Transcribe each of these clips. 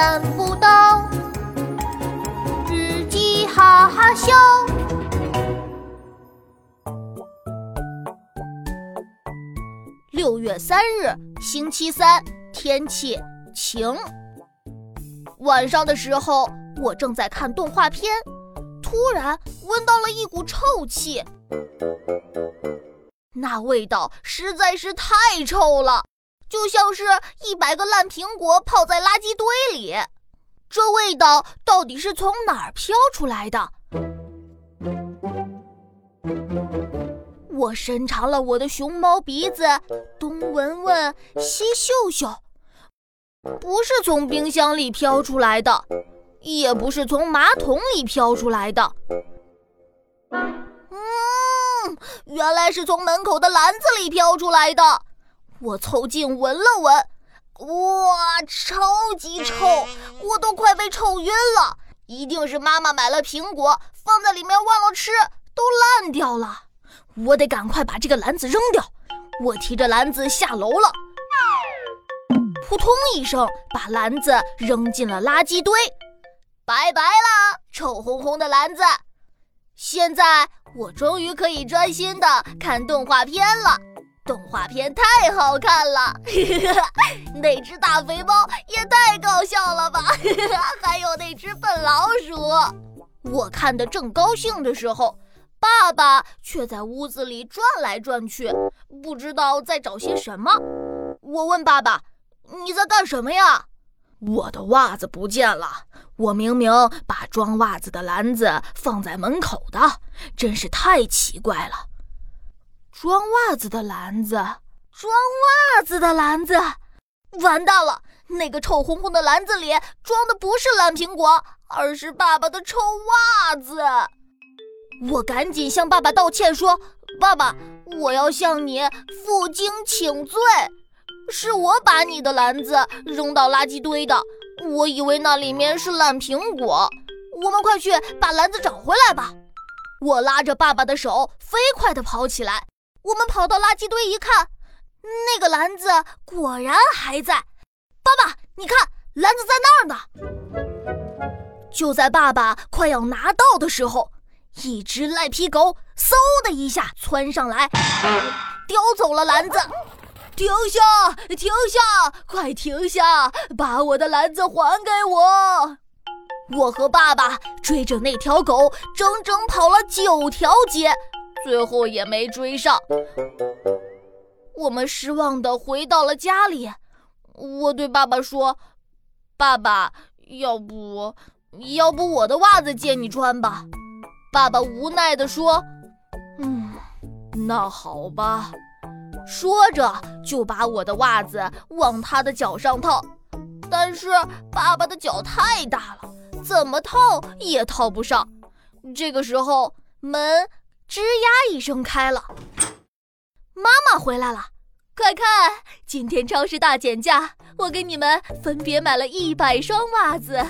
难不到，日记哈哈笑。六月三日，星期三，天气晴。晚上的时候，我正在看动画片，突然闻到了一股臭气，那味道实在是太臭了。就像是一百个烂苹果泡在垃圾堆里，这味道到底是从哪儿飘出来的？我伸长了我的熊猫鼻子，东闻闻，西嗅嗅，不是从冰箱里飘出来的，也不是从马桶里飘出来的，嗯，原来是从门口的篮子里飘出来的。我凑近闻了闻，哇，超级臭！我都快被臭晕了。一定是妈妈买了苹果放在里面忘了吃，都烂掉了。我得赶快把这个篮子扔掉。我提着篮子下楼了，扑通一声把篮子扔进了垃圾堆。拜拜了，臭烘烘的篮子！现在我终于可以专心的看动画片了。动画片太好看了，那只大肥猫也太搞笑了吧！还有那只笨老鼠，我看的正高兴的时候，爸爸却在屋子里转来转去，不知道在找些什么。我问爸爸：“你在干什么呀？”我的袜子不见了，我明明把装袜子的篮子放在门口的，真是太奇怪了。装袜子的篮子，装袜子的篮子，完蛋了！那个臭烘烘的篮子里装的不是蓝苹果，而是爸爸的臭袜子。我赶紧向爸爸道歉说：“爸爸，我要向你负荆请罪，是我把你的篮子扔到垃圾堆的，我以为那里面是烂苹果。我们快去把篮子找回来吧！”我拉着爸爸的手，飞快地跑起来。我们跑到垃圾堆一看，那个篮子果然还在。爸爸，你看，篮子在那儿呢。就在爸爸快要拿到的时候，一只赖皮狗嗖的一下窜上来，叼走了篮子。停下！停下！快停下！把我的篮子还给我！我和爸爸追着那条狗，整整跑了九条街。最后也没追上，我们失望的回到了家里。我对爸爸说：“爸爸，要不要不我的袜子借你穿吧？”爸爸无奈的说：“嗯，那好吧。”说着就把我的袜子往他的脚上套。但是爸爸的脚太大了，怎么套也套不上。这个时候门。吱呀一声开了，妈妈回来了，快看，今天超市大减价，我给你们分别买了一百双袜子。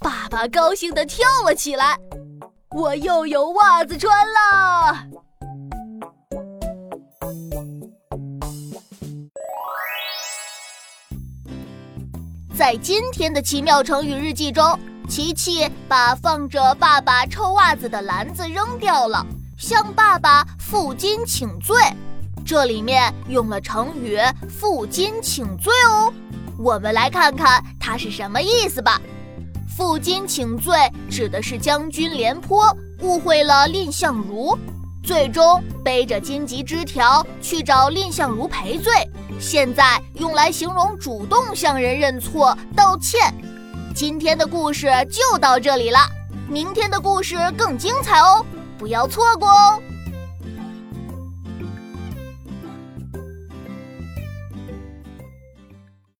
爸爸高兴地跳了起来，我又有袜子穿了。在今天的奇妙成语日记中，琪琪把放着爸爸臭袜子的篮子扔掉了。向爸爸负荆请罪，这里面用了成语“负荆请罪”哦。我们来看看它是什么意思吧。负荆请罪指的是将军廉颇误会了蔺相如，最终背着荆棘枝条去找蔺相如赔罪。现在用来形容主动向人认错道歉。今天的故事就到这里了，明天的故事更精彩哦。不要错过哦！